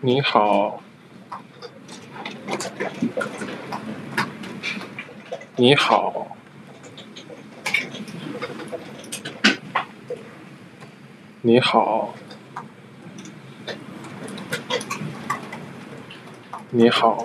你好你好你好你好